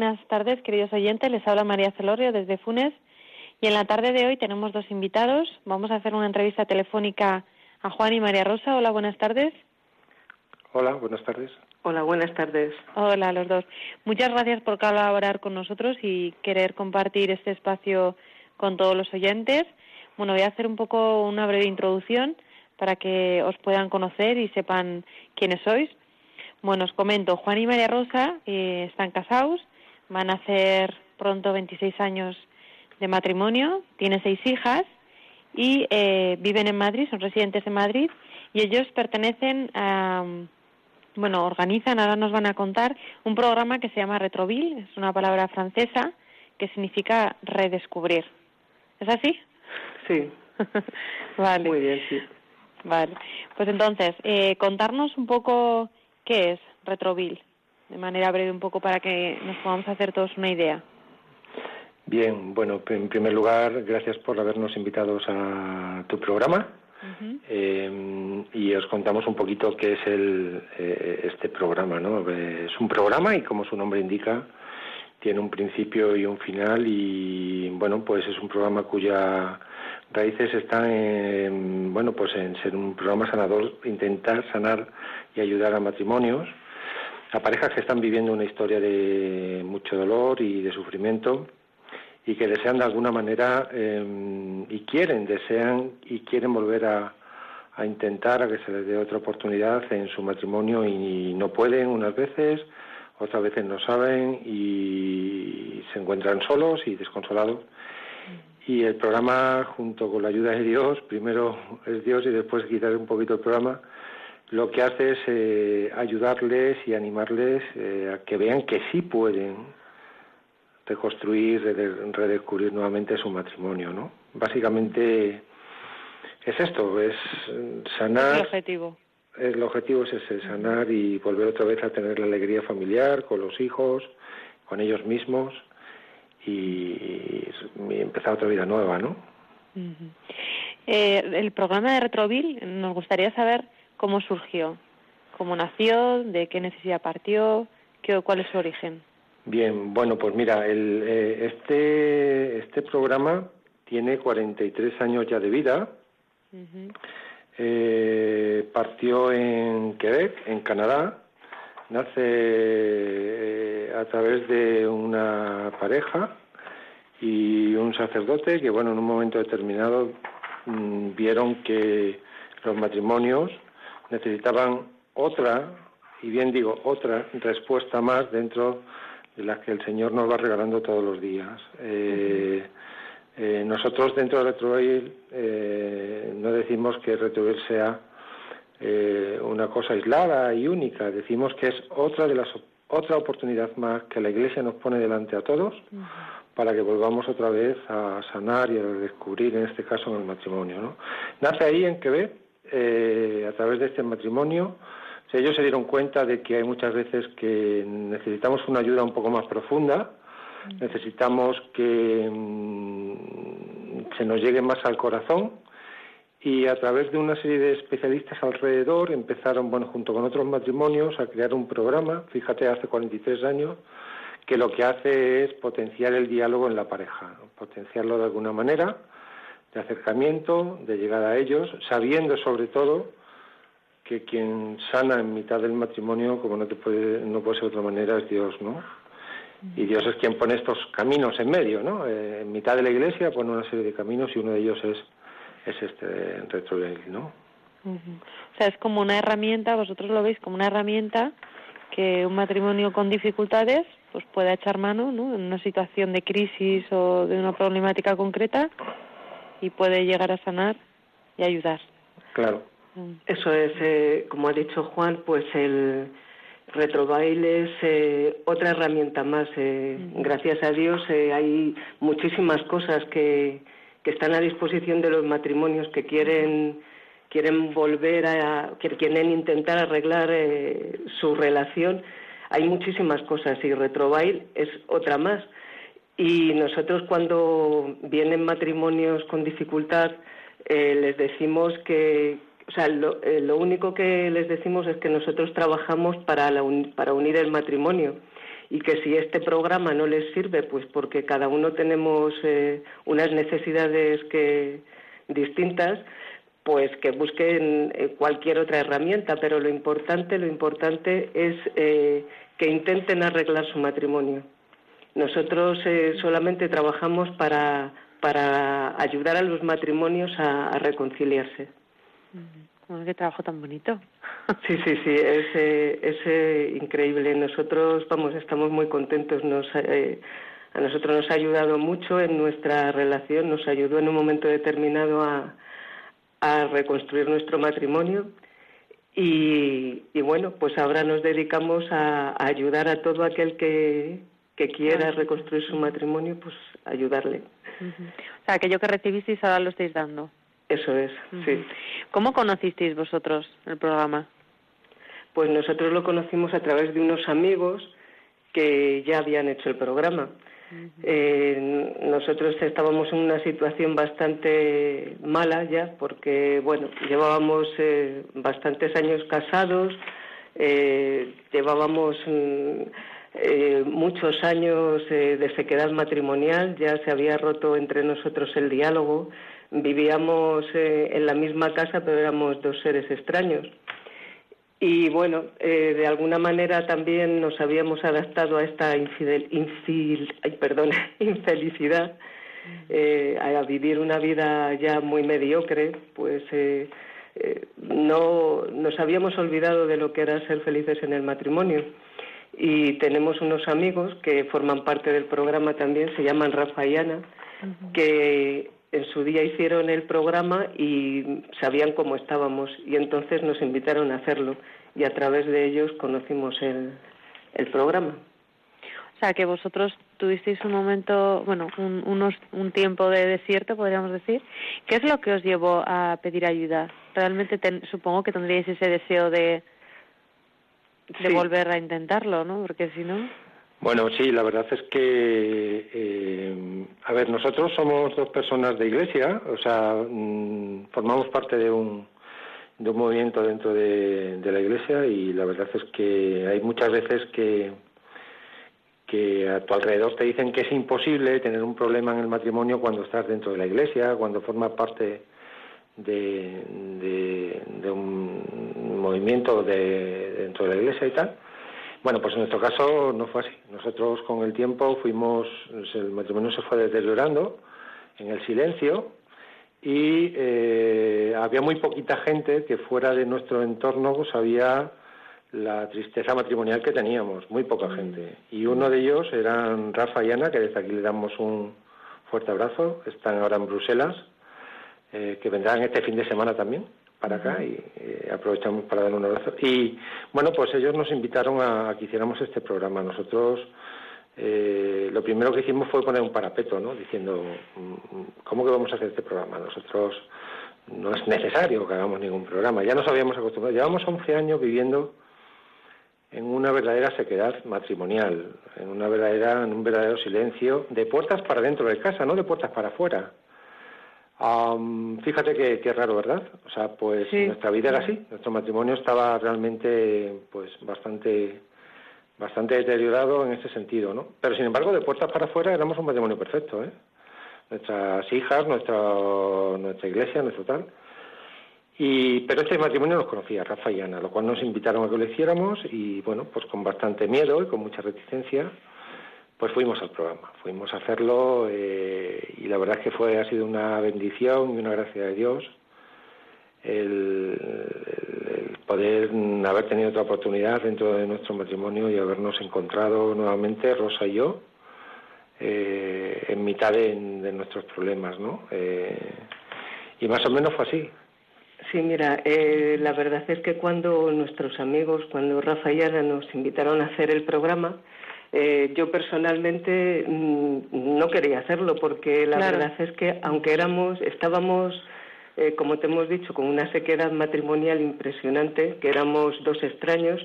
Buenas tardes, queridos oyentes. Les habla María Celorio desde Funes. Y en la tarde de hoy tenemos dos invitados. Vamos a hacer una entrevista telefónica a Juan y María Rosa. Hola, buenas tardes. Hola, buenas tardes. Hola, buenas tardes. Hola a los dos. Muchas gracias por colaborar con nosotros y querer compartir este espacio con todos los oyentes. Bueno, voy a hacer un poco una breve introducción para que os puedan conocer y sepan quiénes sois. Bueno, os comento, Juan y María Rosa eh, están casados, van a hacer pronto 26 años de matrimonio, tienen seis hijas y eh, viven en Madrid, son residentes de Madrid y ellos pertenecen a, bueno, organizan, ahora nos van a contar, un programa que se llama Retroville, es una palabra francesa que significa redescubrir. ¿Es así? Sí. vale. Muy bien, sí. Vale. Pues entonces, eh, contarnos un poco qué es Retroville, de manera breve un poco para que nos podamos hacer todos una idea. Bien, bueno, en primer lugar, gracias por habernos invitados a tu programa. eh, y os contamos un poquito qué es el, eh, este programa, ¿no? Es un programa y como su nombre indica, tiene un principio y un final y bueno, pues es un programa cuya raíces están en, bueno, pues en ser un programa sanador, intentar sanar y ayudar a matrimonios, a parejas que están viviendo una historia de mucho dolor y de sufrimiento y que desean de alguna manera eh, y quieren, desean y quieren volver a, a, intentar a que se les dé otra oportunidad en su matrimonio y no pueden unas veces, otras veces no saben y se encuentran solos y desconsolados. Y el programa, junto con la ayuda de Dios, primero es Dios y después quitar un poquito el programa, lo que hace es eh, ayudarles y animarles eh, a que vean que sí pueden reconstruir, redescubrir nuevamente su matrimonio, ¿no? Básicamente es esto, es sanar. El objetivo. El objetivo es ese, sanar y volver otra vez a tener la alegría familiar con los hijos, con ellos mismos y, y empezar otra vida nueva, ¿no? Uh -huh. eh, el programa de Retroville nos gustaría saber cómo surgió, cómo nació, de qué necesidad partió, qué, cuál es su origen. Bien, bueno, pues mira, el, eh, este, este programa tiene 43 años ya de vida. Uh -huh. eh, partió en Quebec, en Canadá. Nace eh, a través de una pareja y un sacerdote que, bueno, en un momento determinado mmm, vieron que los matrimonios necesitaban otra, y bien digo, otra respuesta más dentro de las que el Señor nos va regalando todos los días. Eh, eh, nosotros dentro de Retrovail eh, no decimos que Retrovail sea una cosa aislada y única, decimos que es otra de las otra oportunidad más que la Iglesia nos pone delante a todos uh -huh. para que volvamos otra vez a sanar y a descubrir, en este caso, en el matrimonio. ¿no? Nace ahí en Quebec, eh, a través de este matrimonio, ellos se dieron cuenta de que hay muchas veces que necesitamos una ayuda un poco más profunda, necesitamos que mmm, se nos llegue más al corazón. Y a través de una serie de especialistas alrededor empezaron, bueno, junto con otros matrimonios, a crear un programa, fíjate, hace 43 años, que lo que hace es potenciar el diálogo en la pareja, potenciarlo de alguna manera, de acercamiento, de llegar a ellos, sabiendo sobre todo que quien sana en mitad del matrimonio, como no, te puede, no puede ser de otra manera, es Dios, ¿no? Y Dios es quien pone estos caminos en medio, ¿no? Eh, en mitad de la iglesia pone una serie de caminos y uno de ellos es, es este retrovail, ¿no? Uh -huh. O sea, es como una herramienta, vosotros lo veis como una herramienta que un matrimonio con dificultades pues pueda echar mano, ¿no? En una situación de crisis o de una problemática concreta y puede llegar a sanar y ayudar. Claro. Eso es, eh, como ha dicho Juan, pues el, Retrobail es eh, otra herramienta más. Eh, gracias a Dios eh, hay muchísimas cosas que, que, están a disposición de los matrimonios que quieren quieren volver a que quieren intentar arreglar su relación. Hay muchísimas cosas y Retrobail es otra más. Y nosotros cuando vienen matrimonios con dificultad les decimos que, o sea, eh, lo, único que les decimos es que nosotros trabajamos para, para unir el matrimonio y que si este programa no les sirve, pues porque cada uno tenemos eh, unas necesidades que distintas, pues que busquen eh, cualquier otra herramienta. Pero lo importante, lo importante es que intenten arreglar su matrimonio. Nosotros solamente trabajamos para, para ayudar a los matrimonios a reconciliarse. qué trabajo tan bonito. Sí, sí, sí, es, es eh, increíble. Nosotros, vamos, estamos muy contentos. Nos, eh, a nosotros nos ha ayudado mucho en nuestra relación, nos ayudó en un momento determinado a, a reconstruir nuestro matrimonio. Y, y, bueno, pues ahora nos dedicamos a, ayudar a todo aquel que, que quiera reconstruir su matrimonio, pues ayudarle. O sea, aquello que recibisteis ahora lo estáis dando. Eso es, sí. ¿Cómo conocisteis vosotros el programa? Pues nosotros lo conocimos a través de unos amigos que ya habían hecho el programa. Eh, nosotros estábamos en una situación bastante mala ya, porque bueno, llevábamos eh, bastantes años casados, eh, llevábamos mm, muchos años de sequedad matrimonial, ya se había roto entre nosotros el diálogo, vivíamos eh, en la misma casa, pero éramos dos seres extraños. Y bueno, eh, de alguna manera también nos habíamos adaptado a esta infidel, perdón, infelicidad, eh, a vivir una vida ya muy mediocre, pues no nos habíamos olvidado de lo que era ser felices en el matrimonio. Y tenemos unos amigos que forman parte del programa también, se llaman Rafa y Ana, que en su día hicieron el programa y sabían cómo estábamos y entonces nos invitaron a hacerlo y a través de ellos conocimos el, el programa. O sea, que vosotros tuvisteis un momento, bueno, un, unos, un tiempo de desierto, podríamos decir. ¿Qué es lo que os llevó a pedir ayuda? Realmente supongo que tendríais ese deseo de, de volver a intentarlo, ¿no? Porque si no... Bueno, sí, la verdad es que, eh, a ver, nosotros somos dos personas de iglesia, o sea, mm, formamos parte de un, de un movimiento dentro de, la iglesia y la verdad es que hay muchas veces que, que a tu alrededor te dicen que es imposible tener un problema en el matrimonio cuando estás dentro de la iglesia, cuando formas parte de, de, de un movimiento de, dentro de la iglesia y tal. Bueno, pues en nuestro caso no fue así. Nosotros con el tiempo fuimos, el matrimonio se fue deteriorando en el silencio y eh, había muy poquita gente que fuera de nuestro entorno sabía la tristeza matrimonial que teníamos, muy poca mm. gente. Y uno de ellos eran Rafa y Ana, que desde aquí le damos un fuerte abrazo, están ahora en Bruselas, eh, que vendrán este fin de semana también para acá y eh, aprovechamos para dar un abrazo. Y bueno, pues ellos nos invitaron a, que hiciéramos este programa. Nosotros eh, lo primero que hicimos fue poner un parapeto, ¿no? Diciendo, mm, ¿cómo que vamos a hacer este programa? Nosotros no es necesario que hagamos ningún programa. Ya nos habíamos acostumbrado. Llevamos 11 años viviendo en una verdadera sequedad matrimonial, en una verdadera, en un verdadero silencio, de puertas para dentro de casa, no de puertas para afuera fíjate que, que, raro, ¿verdad? O sea, pues nuestra vida era así. Nuestro matrimonio estaba realmente, pues, bastante, bastante deteriorado en ese sentido, ¿no? Pero sin embargo, de puertas para afuera éramos un matrimonio perfecto, ¿eh? Nuestras hijas, nuestra, nuestra iglesia, nuestro tal. Y, pero este matrimonio nos conocía, Rafa y Ana, lo cual nos invitaron a que lo hiciéramos y, bueno, pues con bastante miedo y con mucha reticencia pues fuimos al programa, fuimos a hacerlo eh, y la verdad es que fue ha sido una bendición y una gracia de Dios el, poder haber tenido otra oportunidad dentro de nuestro matrimonio y habernos encontrado nuevamente Rosa y yo eh, en mitad de, nuestros problemas, ¿no? Eh, y más o menos fue así. Sí, mira, eh, la verdad es que cuando nuestros amigos, cuando Rafa y Ana nos invitaron a hacer el programa, eh, yo personalmente mm, no quería hacerlo porque la verdad es que aunque éramos, estábamos, eh, como te hemos dicho, con una sequedad matrimonial impresionante, que éramos dos extraños,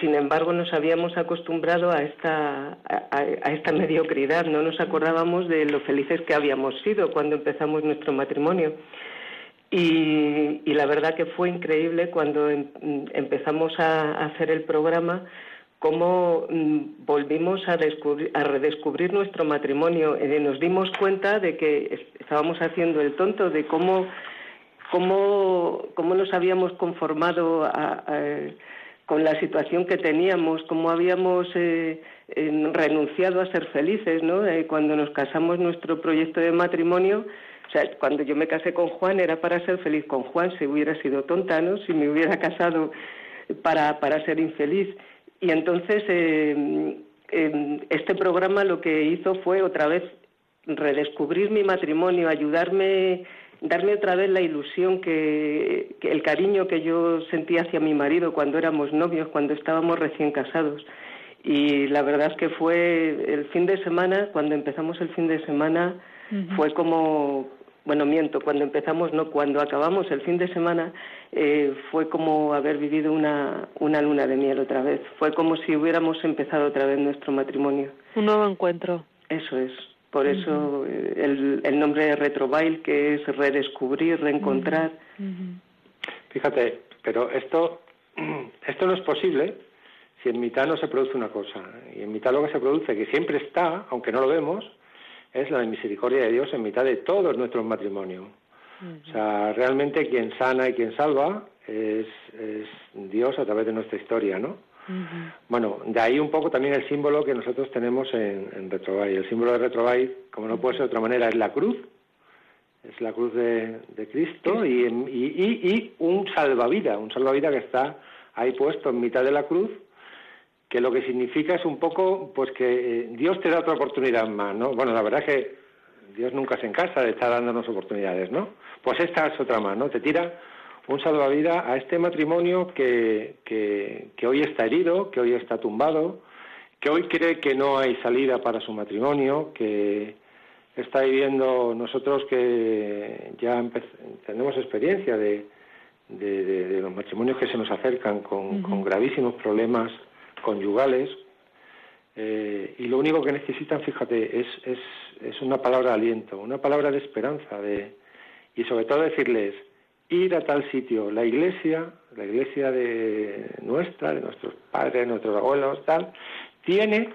sin embargo nos habíamos acostumbrado a esta, a esta mediocridad, no nos acordábamos de lo felices que habíamos sido cuando empezamos nuestro matrimonio. Y, la verdad que fue increíble cuando em, empezamos a, hacer el programa cómo mm, volvimos a, redescubrir nuestro matrimonio. Eh, nos dimos cuenta de que estábamos haciendo el tonto, de cómo, cómo, cómo nos habíamos conformado con la situación que teníamos, cómo habíamos eh, renunciado a ser felices. ¿no? Eh, cuando nos casamos nuestro proyecto de matrimonio, o sea, cuando yo me casé con Juan era para ser feliz con Juan, si hubiera sido tonta, ¿no? Si me hubiera casado para, para ser infeliz. Y entonces eh, este programa lo que hizo fue otra vez redescubrir mi matrimonio, ayudarme, darme otra vez la ilusión que, que, el cariño que yo sentía hacia mi marido cuando éramos novios, cuando estábamos recién casados. Y la verdad es que fue el fin de semana, cuando empezamos el fin de semana, fue como, bueno, miento, cuando empezamos, no, cuando acabamos el fin de semana, eh, fue como haber vivido una, una luna de miel otra vez. Fue como si hubiéramos empezado otra vez nuestro matrimonio. Un nuevo encuentro. Eso es. Por eso eh, el, el, nombre de Retrobail, que es redescubrir, reencontrar. Fíjate, pero esto, esto no es posible si en mitad no se produce una cosa. Y en mitad lo que se produce, que siempre está, aunque no lo vemos, es la misericordia de Dios en mitad de todos nuestros matrimonios. O sea, realmente quien sana y quien salva es, Dios a través de nuestra historia, ¿no? Bueno, de ahí un poco también el símbolo que nosotros tenemos en, en El símbolo de Retrovay, como no puede ser de otra manera, es la cruz, es la cruz de, Cristo y, y, y, un salvavidas, un salvavidas que está ahí puesto en mitad de la cruz que lo que significa es un poco pues que eh, Dios te da otra oportunidad más, ¿no? Bueno, la verdad es que Dios nunca se encarga de estar dándonos oportunidades, ¿no? Pues esta es otra más, ¿no? Te tira un salvavidas a este matrimonio que, que, que hoy está herido, que hoy está tumbado, que hoy cree que no hay salida para su matrimonio, que está viviendo nosotros que ya tenemos experiencia de, de, los matrimonios que se nos acercan con, con gravísimos problemas conyugales, eh, y lo único que necesitan, fíjate, es, es, es, una palabra de aliento, una palabra de esperanza, de, y sobre todo decirles, ir a tal sitio, la iglesia, la iglesia de nuestra, de nuestros padres, de nuestros abuelos, tal, tiene,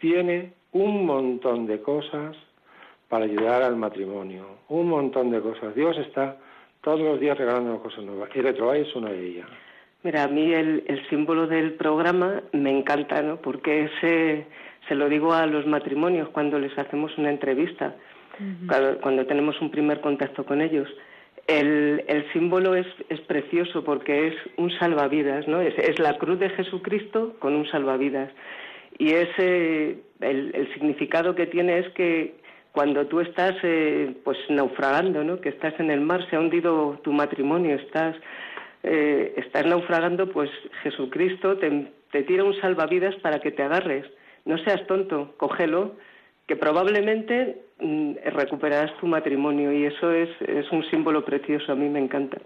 tiene un montón de cosas para ayudar al matrimonio, un montón de cosas. Dios está todos los días regalando cosas nuevas, y Retrobay es una de ellas. Mira, a mí el, símbolo del programa me encanta, ¿no? Porque ese, se lo digo a los matrimonios cuando les hacemos una entrevista, cuando, tenemos un primer contacto con ellos. El, símbolo es, precioso porque es un salvavidas, ¿no? Es, la cruz de Jesucristo con un salvavidas. Y ese, el, significado que tiene es que cuando tú estás eh, pues naufragando, ¿no? Que estás en el mar, se ha hundido tu matrimonio, estás eh, estás naufragando, pues Jesucristo te, tira un salvavidas para que te agarres. No seas tonto, cógelo, que probablemente mm, recuperarás tu matrimonio y eso es, es un símbolo precioso, a mí me encanta.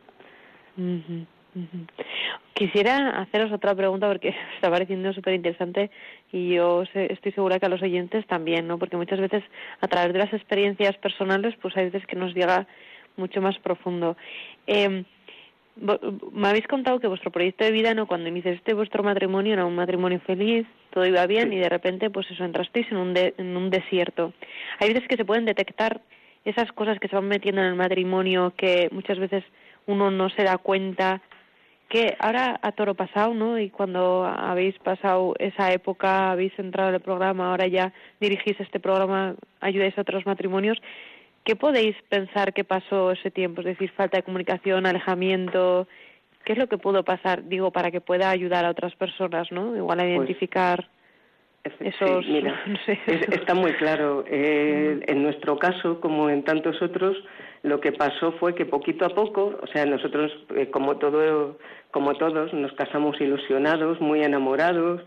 Quisiera haceros otra pregunta porque está pareciendo súper interesante y yo estoy segura que a los oyentes también, ¿no? Porque muchas veces a través de las experiencias personales, pues hay veces que nos llega mucho más profundo. Eh, me habéis contado que vuestro proyecto de vida, ¿no? Cuando iniciaste vuestro matrimonio era un matrimonio feliz, todo iba bien y de repente, pues eso, entrasteis en un, en un desierto. Hay veces que se pueden detectar esas cosas que se van metiendo en el matrimonio que muchas veces uno no se da cuenta que ahora a toro pasado, ¿no? Y cuando habéis pasado esa época, habéis entrado en el programa, ahora ya dirigís este programa, ayudáis a otros matrimonios, ¿Qué podéis pensar que pasó ese tiempo? Es decir, falta de comunicación, alejamiento. ¿Qué es lo que pudo pasar, digo, para que pueda ayudar a otras personas, ¿no? Igual a pues, identificar esos... mira, está muy claro. Eh, en nuestro caso, como en tantos otros, lo que pasó fue que poquito a poco, o sea, nosotros, eh, como, todo, como todos, nos casamos ilusionados, muy enamorados,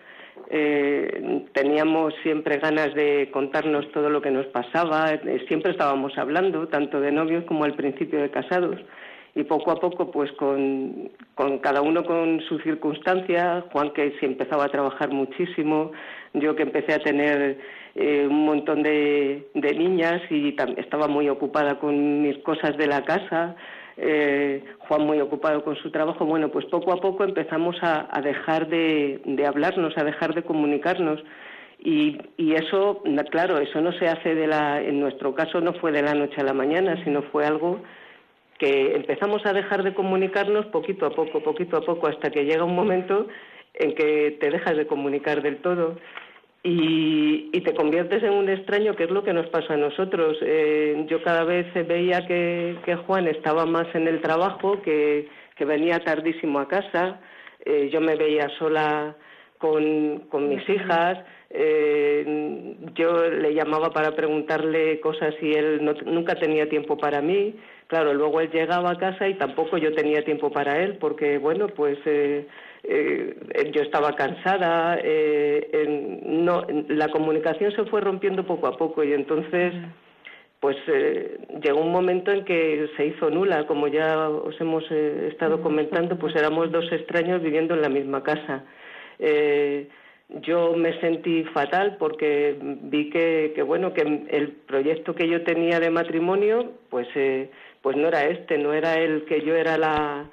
eh, teníamos siempre ganas de contarnos todo lo que nos pasaba, eh, siempre estábamos hablando, tanto de novios como al principio de casados. Y poco a poco, pues con, con cada uno con su circunstancia, Juan que se empezaba a trabajar muchísimo, yo que empecé a tener eh, un montón de, niñas y estaba muy ocupada con mis cosas de la casa, eh, Juan muy ocupado con su trabajo. Bueno, pues poco a poco empezamos a, dejar de, hablarnos, a dejar de comunicarnos. Y, y, eso, claro, eso no se hace de la, en nuestro caso no fue de la noche a la mañana, sino fue algo que empezamos a dejar de comunicarnos poquito a poco, poquito a poco, hasta que llega un momento en que te dejas de comunicar del todo y, te conviertes en un extraño, que es lo que nos pasa a nosotros. Eh, yo cada vez veía que, Juan estaba más en el trabajo, que, venía tardísimo a casa, eh, yo me veía sola con, con mis hijas, eh, yo le llamaba para preguntarle cosas y él nunca tenía tiempo para mí. Claro, luego él llegaba a casa y tampoco yo tenía tiempo para él, porque bueno, pues eh, yo estaba cansada, eh, no, la comunicación se fue rompiendo poco a poco y entonces pues eh, llegó un momento en que se hizo nula, como ya os hemos estado comentando, pues éramos dos extraños viviendo en la misma casa. Yo me sentí fatal porque vi que, bueno que el proyecto que yo tenía de matrimonio pues pues no era este, no era el que yo era la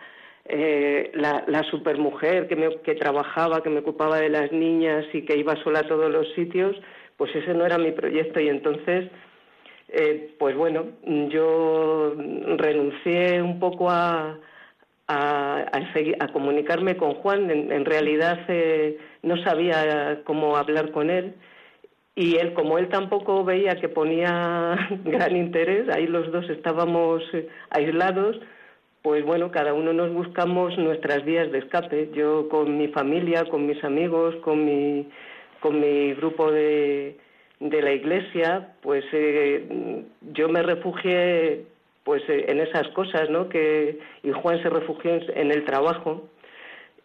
eh, la, la, supermujer que, me, que trabajaba, que me ocupaba de las niñas y que iba sola a todos los sitios, pues ese no era mi proyecto. Y entonces, eh, pues bueno, yo renuncié un poco a, a, a, comunicarme con Juan. En, realidad eh, no sabía cómo hablar con él y él, como él tampoco veía que ponía gran interés, ahí los dos estábamos aislados pues bueno, cada uno nos buscamos nuestras vías de escape. Yo con mi familia, con mis amigos, con mi, con mi grupo de, de la iglesia, pues eh, yo me refugié pues en esas cosas, ¿no? Que, y Juan se refugió en el trabajo.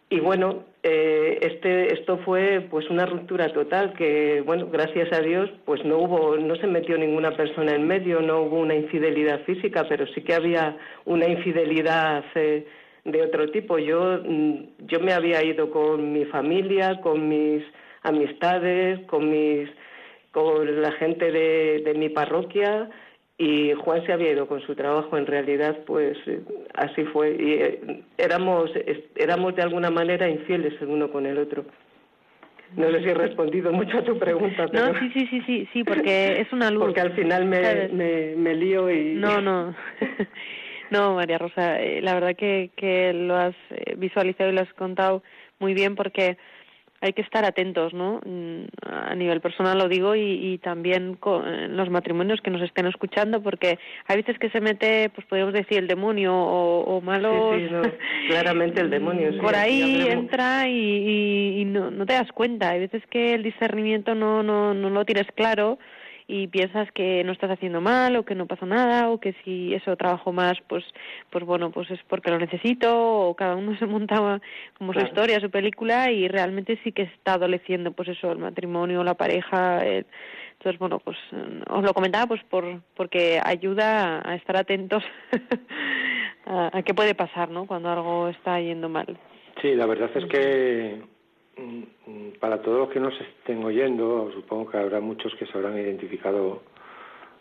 Y bueno, eh, este, esto fue pues una ruptura total que, bueno, gracias a Dios, pues no hubo, no se metió ninguna persona en medio, no hubo una infidelidad física, pero sí que había una infidelidad eh, de otro tipo. Yo, mm, yo me había ido con mi familia, con mis amistades, con mis, con la gente de, de mi parroquia, y Juan se había ido con su trabajo en realidad pues eh, así fue. Y eh, éramos éramos de alguna manera infieles el uno con el otro. No sé si he respondido mucho a tu pregunta pero... no sí sí sí sí sí porque es una luz. Porque al final me, me, lío y no no. No María Rosa eh, la verdad que que lo has visualizado y lo has contado muy bien porque hay que estar atentos, ¿no? Mm, a nivel personal lo digo y, también con los matrimonios que nos estén escuchando, porque hay veces que se mete, pues podemos decir, el demonio o, malos. claramente el demonio. Por ahí entra y, no, no, te das cuenta. Hay veces que el discernimiento no, no, no lo tienes claro y piensas que no estás haciendo mal o que no pasa nada o que si eso trabajo más pues pues bueno pues es porque lo necesito o cada uno se montaba como su historia su película y realmente sí que está adoleciendo pues eso el matrimonio la pareja entonces bueno pues os lo comentaba pues por porque ayuda a estar atentos a, a qué puede pasar no cuando algo está yendo mal. Sí la verdad es que Mm, para todos los que nos estén oyendo, supongo que habrá muchos que se habrán identificado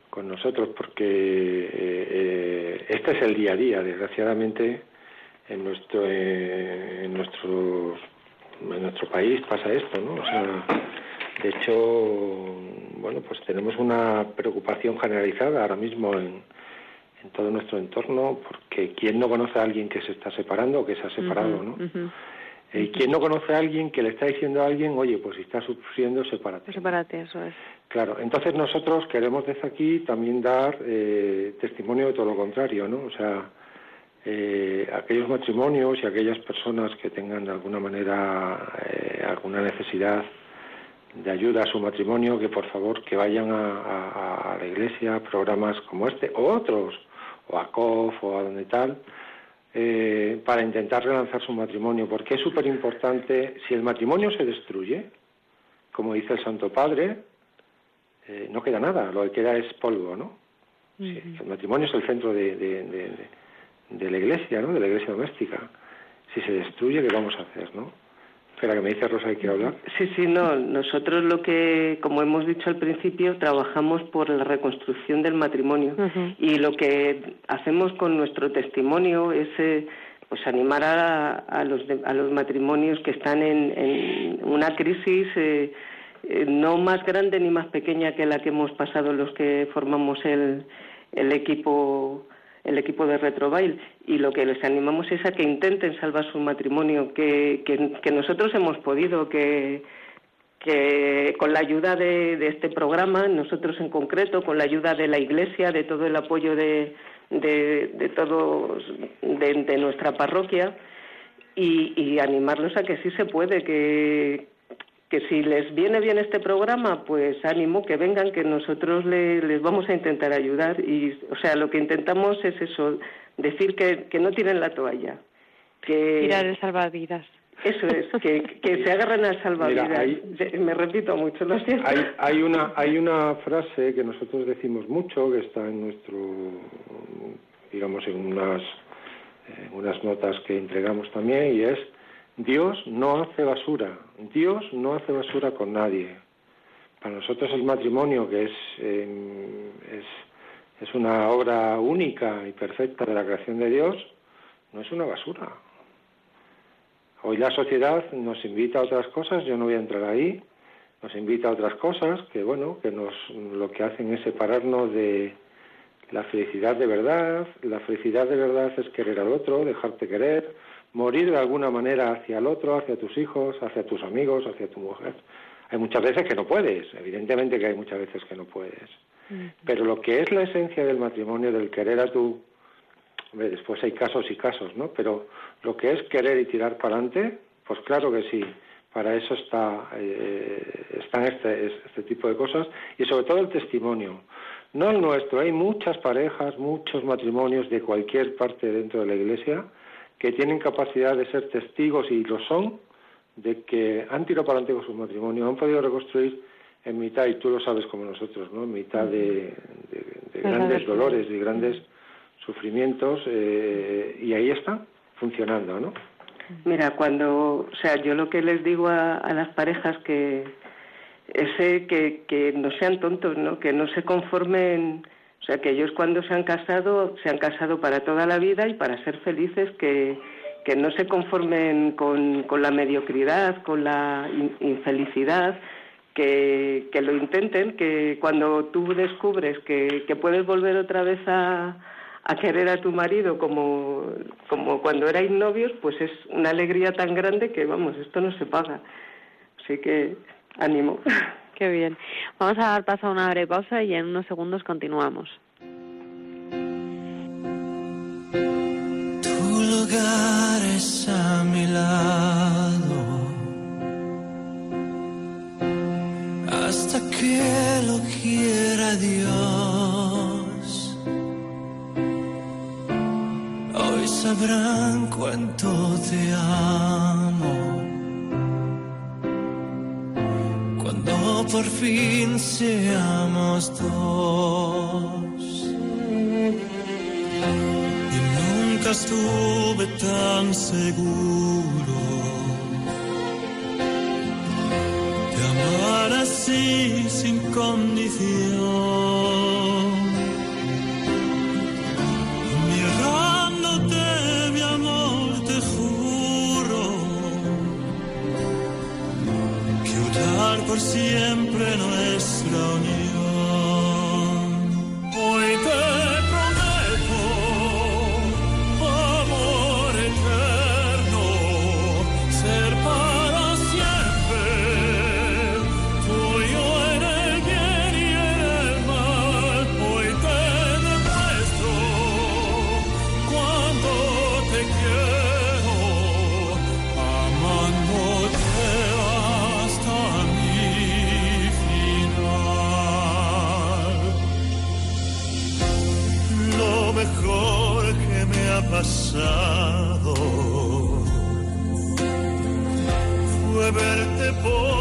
con nosotros, porque eh, este es el día a día, desgraciadamente, en nuestro, eh, en nuestro, en nuestro país pasa esto, ¿no? O sea, de hecho, bueno, pues tenemos una preocupación generalizada ahora mismo en, en todo nuestro entorno, porque ¿quién no conoce a alguien que se está separando o que se ha separado, ¿no? ¿Y eh, ¿Quién no conoce a alguien que le está diciendo a alguien, oye, pues si está sufriendo, sepárate? Sepárate, eso es. Claro, entonces nosotros queremos desde aquí también dar eh, testimonio de todo lo contrario, ¿no? O sea, eh, aquellos matrimonios y aquellas personas que tengan de alguna manera alguna necesidad de ayuda a su matrimonio, que por favor que vayan a, a, la iglesia, programas como este o otros, o a COF o a donde tal, eh, para intentar relanzar su matrimonio, porque es súper importante, si el matrimonio se destruye, como dice el Santo Padre, eh, no queda nada, lo que queda es polvo, ¿no? el matrimonio es el centro de, de, la iglesia, ¿no? De la iglesia doméstica. Si se destruye, ¿qué vamos a hacer, no? Espera, que me dice Rosa, ¿hay que hablar? Sí, sí, no. Nosotros lo que, como hemos dicho al principio, trabajamos por la reconstrucción del matrimonio. Y lo que hacemos con nuestro testimonio es eh, pues animar a, los, a los matrimonios que están en, una crisis eh, eh, no más grande ni más pequeña que la que hemos pasado los que formamos el, el equipo el equipo de Retrobail. Y lo que les animamos es a que intenten salvar su matrimonio, que, que, nosotros hemos podido, que, que con la ayuda de, este programa, nosotros en concreto, con la ayuda de la Iglesia, de todo el apoyo de, de, todos, de, nuestra parroquia, y, y animarlos a que sí se puede, que, que si les viene bien este programa, pues ánimo, que vengan, que nosotros les vamos a intentar ayudar. Y, o sea, lo que intentamos es eso, decir que, que no tiren la toalla. Que, Tirar el salvavidas. Eso es, que, que se agarren al salvavidas. Me repito mucho, lo siento. Hay, hay, una, hay una frase que nosotros decimos mucho, que está en nuestro, digamos, en unas, en unas notas que entregamos también, y es Dios no hace basura, Dios no hace basura con nadie. Para nosotros el matrimonio, que es, es, es una obra única y perfecta de la creación de Dios, no es una basura. Hoy la sociedad nos invita a otras cosas, yo no voy a entrar ahí, nos invita a otras cosas que, bueno, que nos, lo que hacen es separarnos de la felicidad de verdad. La felicidad de verdad es querer al otro, dejarte querer, morir de alguna manera hacia el otro, hacia tus hijos, hacia tus amigos, hacia tu mujer. Hay muchas veces que no puedes, evidentemente que hay muchas veces que no puedes. Pero lo que es la esencia del matrimonio, del querer a tu... Hombre, después hay casos y casos, ¿no? Pero lo que es querer y tirar para adelante, pues claro que sí. Para eso está, eh, están este, este tipo de cosas y sobre todo el testimonio. No el nuestro, hay muchas parejas, muchos matrimonios de cualquier parte dentro de la iglesia que tienen capacidad de ser testigos y lo son de que han tirado para adelante con su matrimonio, han podido reconstruir en mitad, y tú lo sabes como nosotros, ¿no? En mitad de, grandes dolores y grandes sufrimientos, eh, y ahí está, funcionando, ¿no? Mira, cuando, o sea, yo lo que les digo a, las parejas que es que, que no sean tontos, ¿no? Que no se conformen o sea, que ellos cuando se han casado, se han casado para toda la vida y para ser felices, que, que no se conformen con, con la mediocridad, con la infelicidad, que, que, lo intenten, que cuando tú descubres que, que puedes volver otra vez a, a querer a tu marido como, como cuando erais novios, pues es una alegría tan grande que, vamos, esto no se paga. Así que ánimo. Qué bien. Vamos a dar paso a una breve pausa y en unos segundos continuamos. Tu lugar es a mi lado hasta que lo quiera Dios. Hoy sabrán cuánto te amo. Por fin seamos dos. Y nunca estuve tan seguro de amar así sin condición. Por siempre unión. Pasado. Fue verte por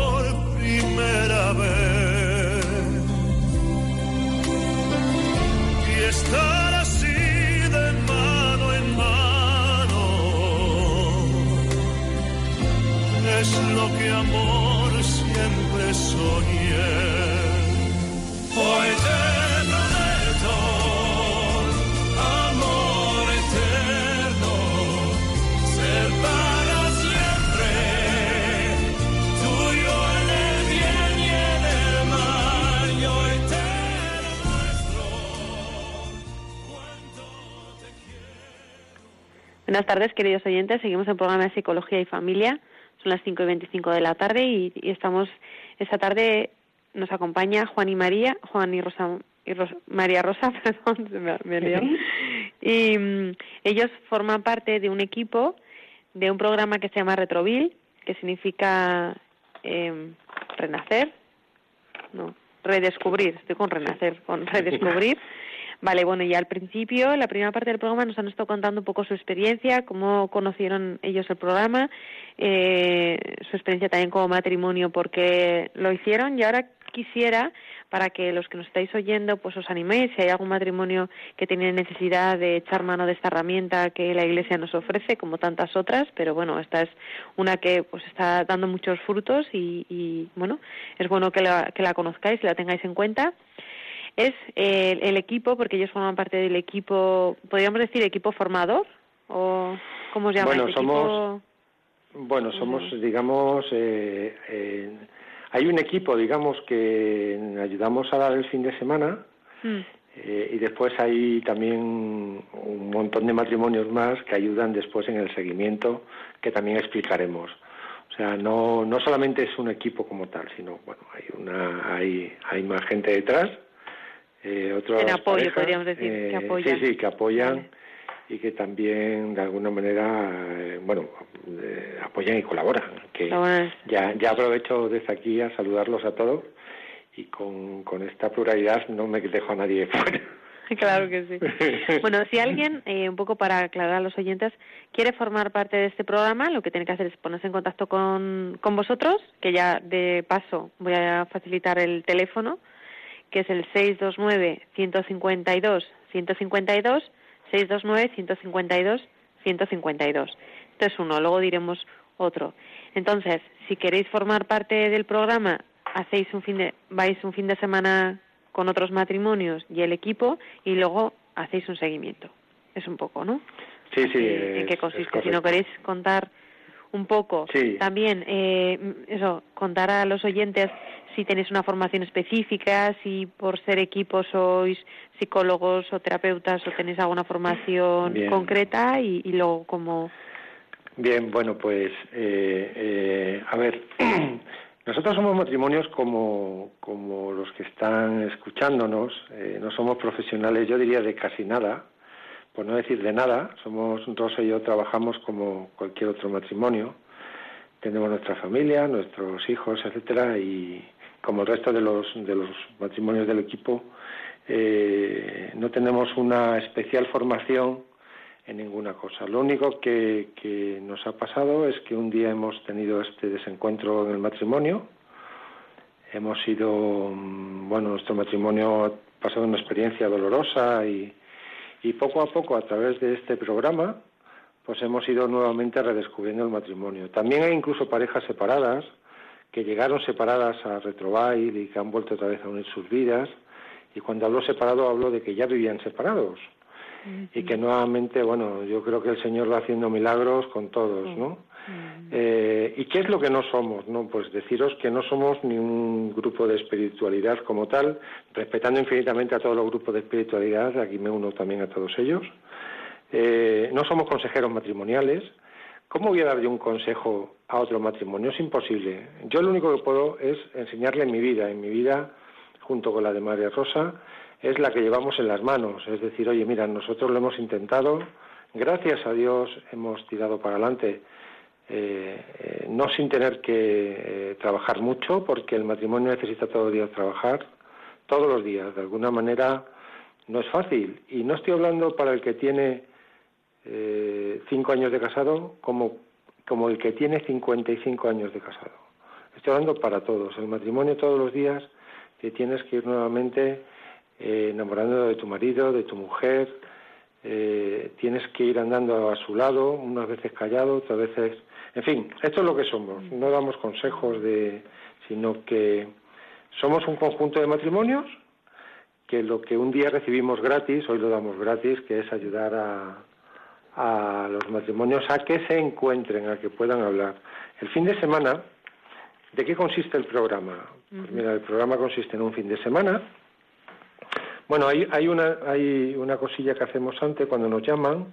Buenas tardes, queridos oyentes. Seguimos el programa de Psicología y Familia. Son las 5 y 25 de la tarde y, estamos, esta tarde nos acompaña Juan y María, Juan y Rosa, y María Rosa, perdón, se me, me Y mm, ellos forman parte de un equipo de un programa que se llama Retrovil, que significa eh, renacer, no, redescubrir, estoy con renacer, con redescubrir. Vale, bueno, y al principio, la primera parte del programa, nos han estado contando un poco su experiencia, cómo conocieron ellos el programa, eh, su experiencia también como matrimonio, porque lo hicieron. Y ahora quisiera, para que los que nos estáis oyendo, pues os animéis, si hay algún matrimonio que tiene necesidad de echar mano de esta herramienta que la Iglesia nos ofrece, como tantas otras, pero bueno, esta es una que pues está dando muchos frutos y, y bueno, es bueno que la, que la conozcáis y la tengáis en cuenta es eh, el, equipo, porque ellos forman parte del equipo, podríamos decir equipo formador, o cómo se llama. Bueno, somos, bueno, somos, digamos, eh, eh, hay un equipo, digamos, que ayudamos a dar el fin de semana. Mm. y después hay también un montón de matrimonios más que ayudan después en el seguimiento, que también explicaremos. O sea, no, no solamente es un equipo como tal, sino bueno, hay una, hay, hay más gente detrás eh, en apoyo, podríamos decir, que eh, apoyan. Sí, sí, que apoyan y que también de alguna manera, eh, bueno, eh, apoyan y colaboran. Que ya, ya aprovecho desde aquí a saludarlos a todos y con, con esta pluralidad no me dejo a nadie fuera. Claro que sí. Bueno, si alguien, eh, un poco para aclarar a los oyentes, quiere formar parte de este programa, lo que tiene que hacer es ponerse en contacto con, con vosotros, que ya de paso voy a facilitar el teléfono que es el 629-152-152, 629-152-152. Esto es uno, luego diremos otro. Entonces, si queréis formar parte del programa, hacéis un fin de, vais un fin de semana con otros matrimonios y el equipo y luego hacéis un seguimiento. Es un poco, ¿no? Sí, sí. ¿En qué consiste? Si no queréis contar un poco, también eh, eso, contar a los oyentes si tenéis una formación específica, si por ser equipo sois psicólogos o terapeutas o tenéis alguna formación concreta y, luego como... Bien, bueno, pues eh, eh, a ver, nosotros somos matrimonios como, como los que están escuchándonos, eh, no somos profesionales, yo diría de casi nada, por no decir de nada, somos Rosa y yo trabajamos como cualquier otro matrimonio, tenemos nuestra familia, nuestros hijos, etcétera, y, como el resto de los, de los matrimonios del equipo, eh, no tenemos una especial formación en ninguna cosa. Lo único que, que, nos ha pasado es que un día hemos tenido este desencuentro en el matrimonio. Hemos sido, mm, bueno, nuestro matrimonio ha pasado una experiencia dolorosa y, y poco a poco a través de este programa, pues hemos ido nuevamente redescubriendo el matrimonio. También hay incluso parejas separadas que llegaron separadas a Retrobail y que han vuelto otra vez a unir sus vidas. Y cuando hablo separado hablo de que ya vivían separados. Y que nuevamente, bueno, yo creo que el Señor va haciendo milagros con todos, ¿no? Eh, ¿Y qué es lo que no somos? No, pues deciros que no somos ni un grupo de espiritualidad como tal, respetando infinitamente a todos los grupos de espiritualidad, aquí me uno también a todos ellos. Eh, no somos consejeros matrimoniales, ¿Cómo voy a dar yo un consejo a otro matrimonio? Es imposible. Yo lo único que puedo es enseñarle mi vida. En mi vida, junto con la de María Rosa, es la que llevamos en las manos. Es decir, oye, mira, nosotros lo hemos intentado, gracias a Dios hemos tirado para adelante, eh, eh, no sin tener que eh, trabajar mucho, porque el matrimonio necesita todos los días trabajar, todos los días. De alguna manera no es fácil. Y no estoy hablando para el que tiene eh, cinco años de casado como, como el que tiene 55 años de casado. Estoy hablando para todos. El matrimonio todos los días que tienes que ir nuevamente eh, enamorando de tu marido, de tu mujer, eh, tienes que ir andando a su lado, unas veces callado, otras veces... En fin, esto es lo que somos. No damos consejos de... sino que somos un conjunto de matrimonios que lo que un día recibimos gratis, hoy lo damos gratis, que es ayudar a, a los matrimonios a que se encuentren, a que puedan hablar. El fin de semana, ¿de qué consiste el programa? Pues mira, el programa consiste en un fin de semana. Bueno, hay, hay, una, hay una cosilla que hacemos antes cuando nos llaman,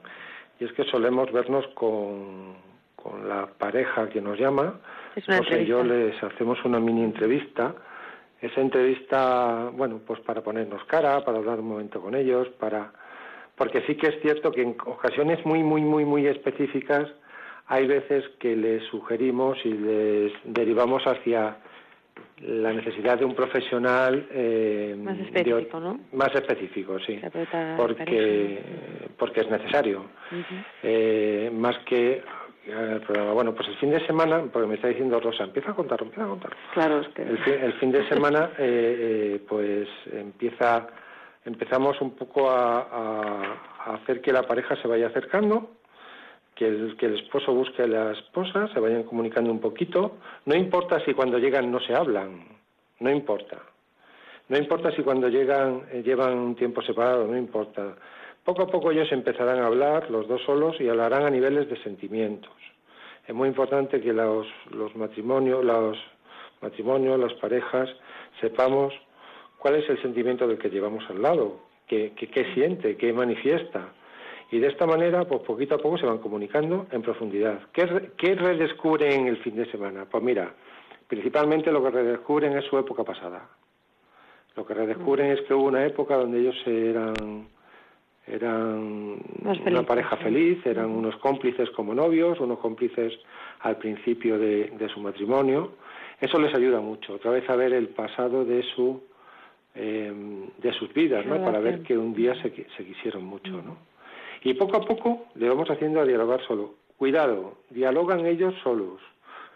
y es que solemos vernos con, con la pareja que nos llama. Es una José y yo les hacemos una mini entrevista. Esa entrevista, bueno, pues para ponernos cara, para hablar un momento con ellos, para porque sí que es cierto que en ocasiones muy, muy, muy, muy específicas hay veces que les sugerimos y les derivamos hacia la necesidad de un profesional eh, más específico, ¿no? Más específico, sí, porque porque es necesario, eh, más que el programa. Bueno, pues el fin de semana, porque me está diciendo Rosa, empieza a contar, empieza a contar. Claro, es que el fin, el fin de semana, eh, pues empieza empezamos un poco a, hacer que la pareja se vaya acercando, que el, que el esposo busque a la esposa, se vayan comunicando un poquito. No importa si cuando llegan no se hablan, no importa. No importa si cuando llegan eh, llevan un tiempo separado, no importa. Poco a poco ellos empezarán a hablar, los dos solos, y hablarán a niveles de sentimientos. Es muy importante que los, los matrimonios, los matrimonios, las parejas, sepamos cuál es el sentimiento del que llevamos al lado, qué, siente, qué manifiesta. Y de esta manera, pues poquito a poco se van comunicando en profundidad. ¿Qué, ¿Qué, redescubren el fin de semana? Pues mira, principalmente lo que redescubren es su época pasada. Lo que redescubren es que hubo una época donde ellos eran, eran una pareja feliz, eran unos cómplices como novios, unos cómplices al principio de, de su matrimonio. Eso les ayuda mucho, otra vez a ver el pasado de su eh, de sus vidas, ¿no? Para ver que un día se, se quisieron mucho, ¿no? Y poco a poco le vamos haciendo a dialogar solo. Cuidado, dialogan ellos solos.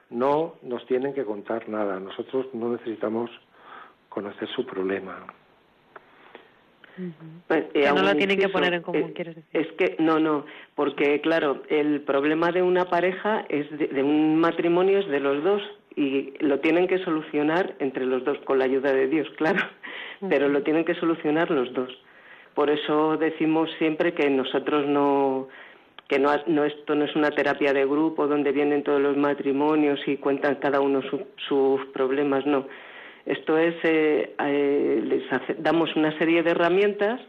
No nos tienen que contar nada. Nosotros no necesitamos conocer su problema. Pues, que no lo tienen que poner en común, eh, quieres decir. Es que, no, no, porque claro, el problema de una pareja, es de un matrimonio es de los dos y lo tienen que solucionar entre los dos, con la ayuda de Dios, claro, pero lo tienen que solucionar los dos. Por eso decimos siempre que nosotros no, que no, esto no es una terapia de grupo donde vienen todos los matrimonios y cuentan cada uno sus problemas, no. Esto es, eh, eh, les damos una serie de herramientas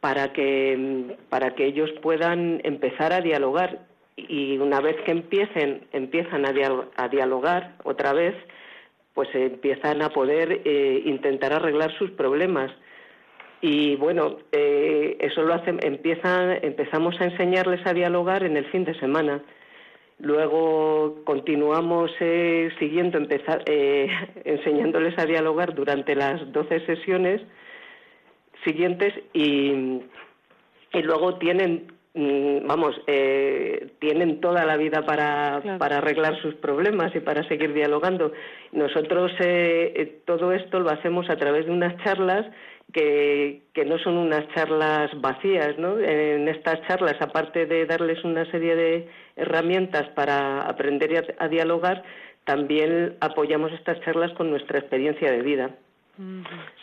para que, para que ellos puedan empezar a dialogar y una vez que empiecen, empiezan a, dialogar otra vez, pues empiezan a poder eh, intentar arreglar sus problemas. Y bueno, eh, eso lo hacen, empiezan, empezamos a enseñarles a dialogar en el fin de semana. Luego continuamos eh, siguiendo, empezar, enseñándoles a dialogar durante las 12 sesiones siguientes y, y luego tienen vamos, eh, tienen toda la vida para, para, arreglar sus problemas y para seguir dialogando. Nosotros eh, eh, todo esto lo hacemos a través de unas charlas que, que no son unas charlas vacías, ¿no? En estas charlas, aparte de darles una serie de herramientas para aprender a, dialogar, también apoyamos estas charlas con nuestra experiencia de vida.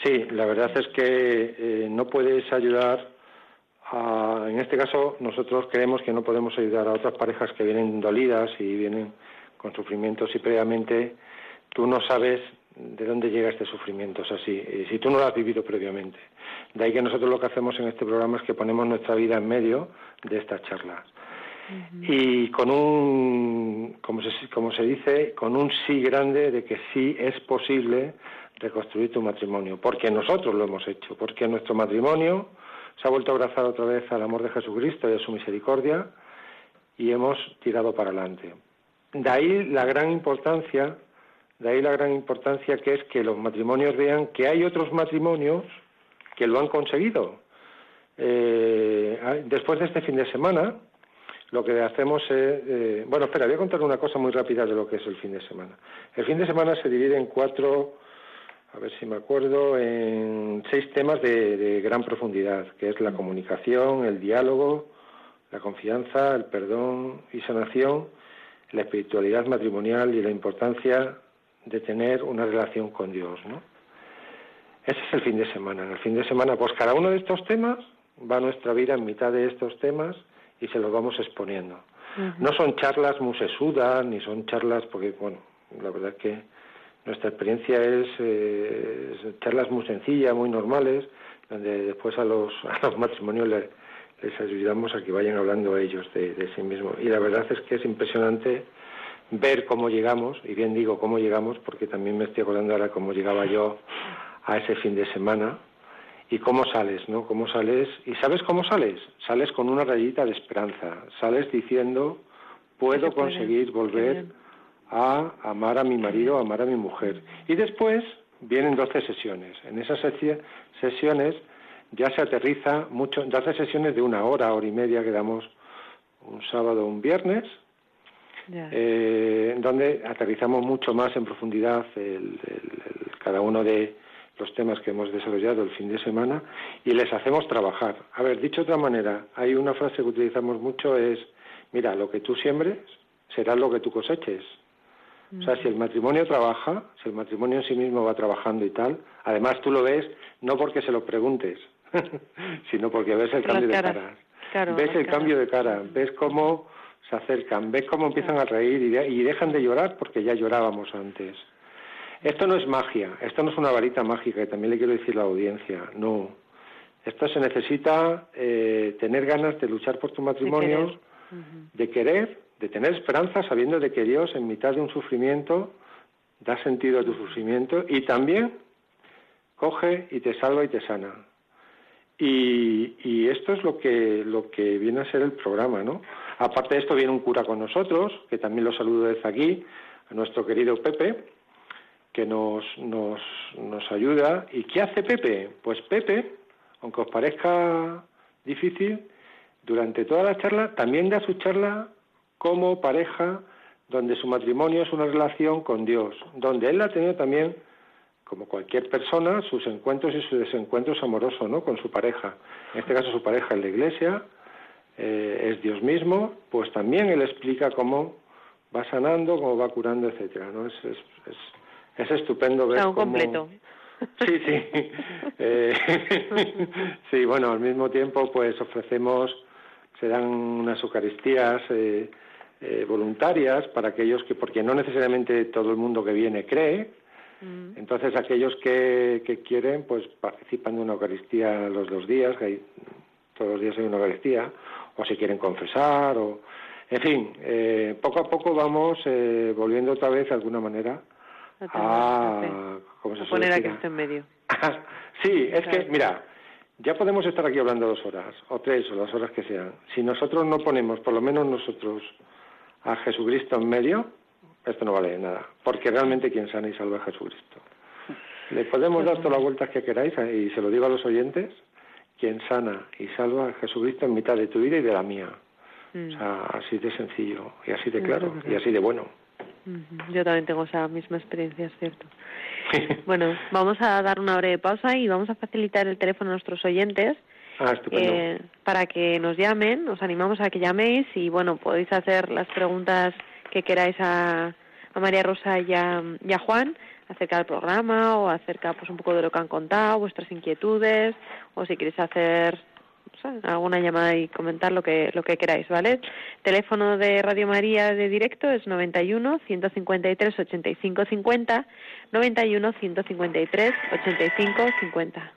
Sí, la verdad es que no puedes ayudar en este caso, nosotros creemos que no podemos ayudar a otras parejas que vienen dolidas y vienen con sufrimientos y previamente tú no sabes de dónde llega este sufrimiento, es así, si tú no lo has vivido previamente. De ahí que nosotros lo que hacemos en este programa es que ponemos nuestra vida en medio de estas charlas. Y con un, como se, como se dice, con un sí grande de que sí es posible reconstruir tu matrimonio, porque nosotros lo hemos hecho, porque nuestro matrimonio se ha vuelto a abrazar otra vez al amor de Jesucristo y a su misericordia y hemos tirado para adelante. De ahí la gran importancia, de ahí la gran importancia que es que los matrimonios vean que hay otros matrimonios que lo han conseguido. eh, después de este fin de semana, lo que hacemos es... Eh, bueno, espera, voy a contar una cosa muy rápida de lo que es el fin de semana. El fin de semana se divide en cuatro, a ver si me acuerdo, en seis temas de, gran profundidad, que es la comunicación, el diálogo, la confianza, el perdón y sanación, la espiritualidad matrimonial y la importancia de tener una relación con Dios, ¿no? Ese es el fin de semana. En el fin de semana, pues cada uno de estos temas va nuestra vida en mitad de estos temas y se los vamos exponiendo. No son charlas muy sesudas, ni son charlas, porque, bueno, la verdad es que nuestra experiencia es, eh, charlas muy sencillas, muy normales, donde después a los, a los matrimonios les, ayudamos a que vayan hablando ellos de, de, sí mismos. Y la verdad es que es impresionante ver cómo llegamos, y bien digo cómo llegamos, porque también me estoy acordando ahora cómo llegaba yo a ese fin de semana, y cómo sales, ¿no? Cómo sales y sabes cómo sales, sales con una rayita de esperanza, sales diciendo puedo conseguir volver a amar a mi marido, a amar a mi mujer. Y después vienen 12 sesiones. En esas sesiones ya se aterriza mucho, 12 sesiones de una hora, hora y media que damos un sábado o un viernes, eh, donde aterrizamos mucho más en profundidad cada uno de los temas que hemos desarrollado el fin de semana y les hacemos trabajar. A ver, dicho de otra manera, hay una frase que utilizamos mucho es, mira, lo que tú siembres será lo que tú coseches. O sea, si el matrimonio trabaja, si el matrimonio en sí mismo va trabajando y tal, además tú lo ves no porque se lo preguntes, sino porque ves el cambio de cara. ves el cambio de cara, ves cómo se acercan, ves cómo empiezan a reír y dejan de llorar porque ya llorábamos antes. Esto no es magia, esto no es una varita mágica, y también le quiero decir a la audiencia, no. Esto se necesita eh, tener ganas de luchar por tu matrimonio, de querer, de tener esperanza, sabiendo de que Dios en mitad de un sufrimiento da sentido a tu sufrimiento y también coge y te salva y te sana. Y, y, esto es lo que, lo que viene a ser el programa, ¿no? Aparte de esto viene un cura con nosotros, que también lo saludo desde aquí, a nuestro querido Pepe, que nos, nos, nos ayuda. ¿Y qué hace Pepe? Pues Pepe, aunque os parezca difícil, durante toda la charla también da su charla como pareja, donde su matrimonio es una relación con Dios, donde él ha tenido también, como cualquier persona, sus encuentros y sus desencuentros amorosos ¿no? con su pareja. En este caso su pareja en la iglesia, eh, es Dios mismo, pues también él explica cómo va sanando, cómo va curando, etcétera. ¿no? es, es es estupendo ver cómo... completo. Sí, sí. Eh, sí, bueno, al mismo tiempo pues ofrecemos, se dan unas Eucaristías eh, eh, voluntarias para aquellos que, porque no necesariamente todo el mundo que viene cree, mm. entonces aquellos que, que quieren pues participan de una Eucaristía los dos días, que hay, todos los días hay una Eucaristía, o si quieren confesar, o... En fin, poco a poco vamos volviendo otra vez de alguna manera Ah, ¿cómo se poner aquí en medio. sí, es que, mira, ya podemos estar aquí hablando dos horas, o tres, o las horas que sean. Si nosotros no ponemos, por lo menos nosotros, a Jesucristo en medio, esto no vale de nada. Porque realmente quien sana y salva es Jesucristo. Le podemos dar todas las vueltas que queráis, eh, y se lo digo a los oyentes, quien sana y salva es Jesucristo en mitad de tu vida y de la mía. Mm. O sea, así de sencillo, y así de claro, y así de bueno. Yo también tengo esa misma experiencia, es cierto. bueno, vamos a dar una breve pausa y vamos a facilitar el teléfono a nuestros oyentes. Ah, eh, para que nos llamen, os animamos a que llaméis y bueno, podéis hacer las preguntas que queráis a, a María Rosa y a, a Juan acerca del programa o acerca pues un poco de lo que han contado, vuestras inquietudes o si queréis hacer alguna llamada y comentar lo que lo que queráis, ¿vale? Teléfono de Radio María de directo es 91 153 85 50 91 153 85 50.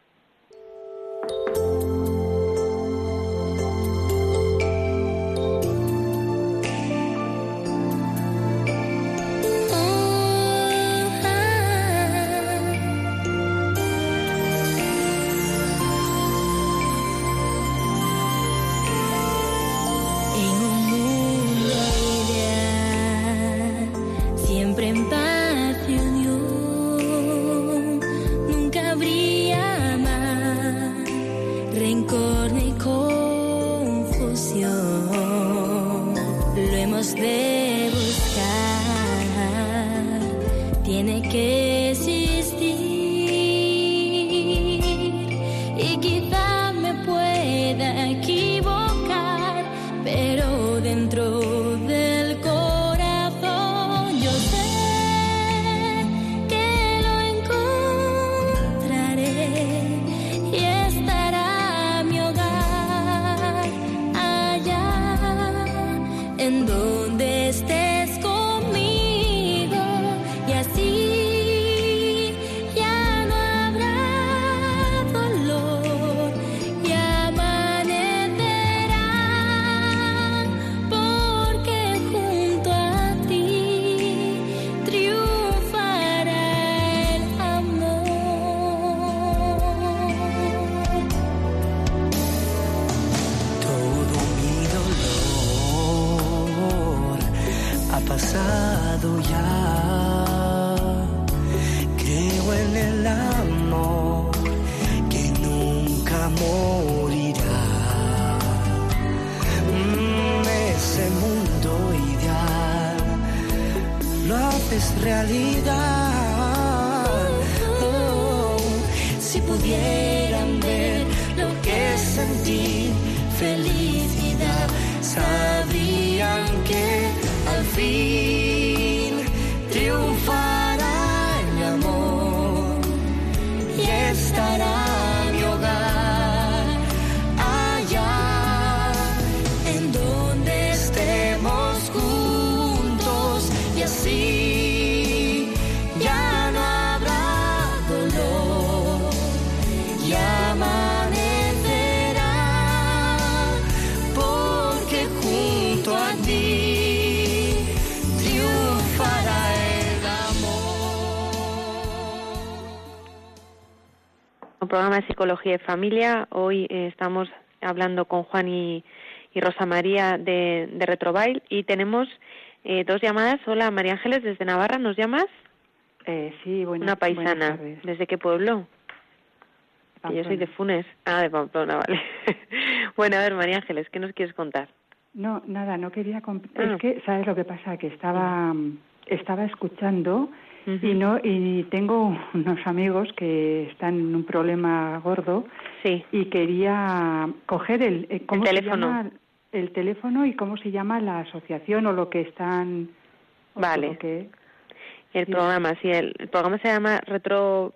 Haces realidad. Oh, si pudieran ver lo que es sentir felicidad, programa de psicología y familia. Hoy eh, estamos hablando con Juan y, y Rosa María de, de Retrobail y tenemos eh, dos llamadas. Hola, María Ángeles, desde Navarra, ¿nos llamas? Eh, sí, buenas, Una paisana. buenas. ¿Desde qué pueblo? Que yo soy de Funes. Ah, de Pamplona, vale. bueno, a ver, María Ángeles, ¿qué nos quieres contar? No, nada, no quería... Ah. Es que, ¿sabes lo que pasa? Que estaba, estaba escuchando Y no y tengo unos amigos que están en un problema gordo Sí. y quería coger el... eh, ¿cómo El se teléfono. llama? El teléfono y cómo se llama la asociación o lo que están... Vale. lo que- El Sí. programa, sí, el, el programa se llama Retro,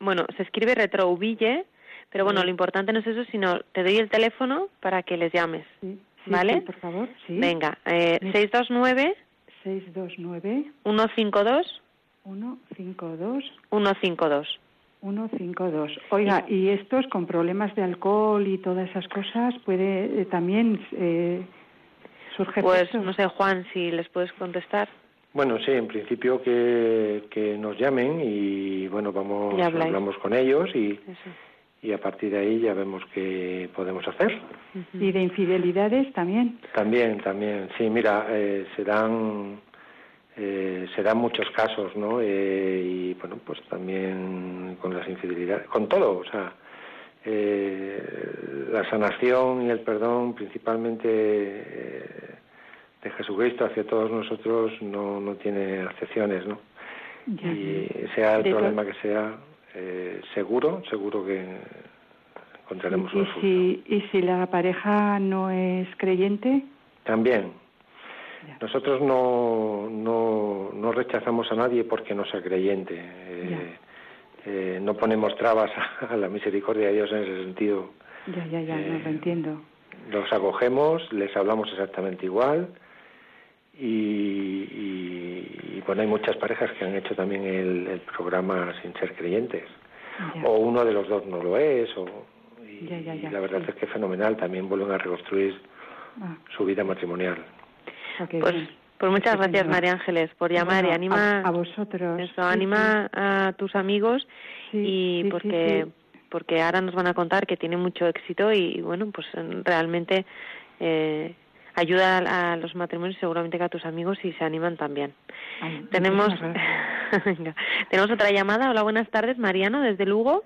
bueno, se escribe Retrouville, pero bueno, Sí. lo importante no es eso, sino te doy el teléfono para que les llames. sí, ¿Vale? sí, por favor, sí. Venga, eh, Sí. 629 629 152 152 152. 152. Oiga, y estos con problemas de alcohol y todas esas cosas, puede eh, también eh, surge Pues esto? no sé, Juan, si les puedes contestar. Bueno, sí, en principio que, que nos llamen y bueno, vamos, hablamos con ellos y, Eso. y a partir de ahí ya vemos qué podemos hacer. Y de infidelidades también. También, también, sí, mira, eh, se dan eh, se dan muchos casos, ¿no? Eh, y bueno, pues también con las infidelidades, con todo, o sea, eh, la sanación y el perdón, principalmente eh, de Jesucristo hacia todos nosotros, no, no tiene excepciones, ¿no? Ya. Y sea el De problema que sea, eh, seguro, seguro que encontraremos y, una solución. si, y si la pareja no es creyente, También. Ya. Nosotros no, no, no rechazamos a nadie porque no sea creyente. Eh, eh, no ponemos trabas a, la misericordia de Dios en ese sentido. ya, ya, ya, no Eh, lo entiendo. Los acogemos, les hablamos exactamente igual. Y, y, y, bueno, hay muchas parejas que han hecho también el, el programa sin ser creyentes. Ya. O uno de los dos no lo es. O, y, Ya, ya, ya, y la verdad sí. es que es fenomenal. También vuelven a reconstruir Ah, su vida matrimonial. Pues, pues muchas gracias, María Ángeles, por llamar y anima a, a vosotros. eso, Sí, anima a tus amigos sí, y porque porque ahora nos van a contar que tiene mucho éxito y bueno pues realmente eh, ayuda a, a los matrimonios seguramente que a tus amigos y se animan también. Ay, tenemos tenemos otra llamada. Hola buenas tardes Mariano desde Lugo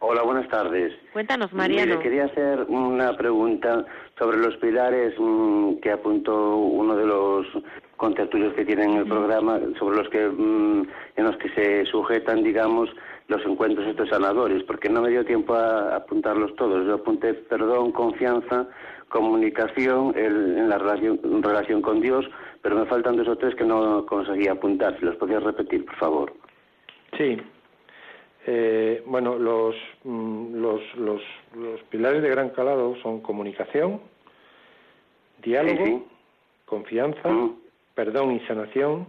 Hola, buenas tardes. Cuéntanos, Mariano. Mire, quería hacer una pregunta sobre los pilares mm, que apuntó uno de los contertulios que tienen el programa, sobre los que mm, en los que se sujetan, digamos, los encuentros estos sanadores, porque no me dio tiempo a apuntarlos todos. Yo apunté perdón, confianza, comunicación el- en la relación, relación con Dios, pero me faltan dos o tres que no conseguí apuntar. Si los podías repetir, por favor. Sí. Eh, bueno, los, mm, los, los, los pilares de gran calado son comunicación, diálogo, Sí, sí. confianza, Mm. perdón y sanación,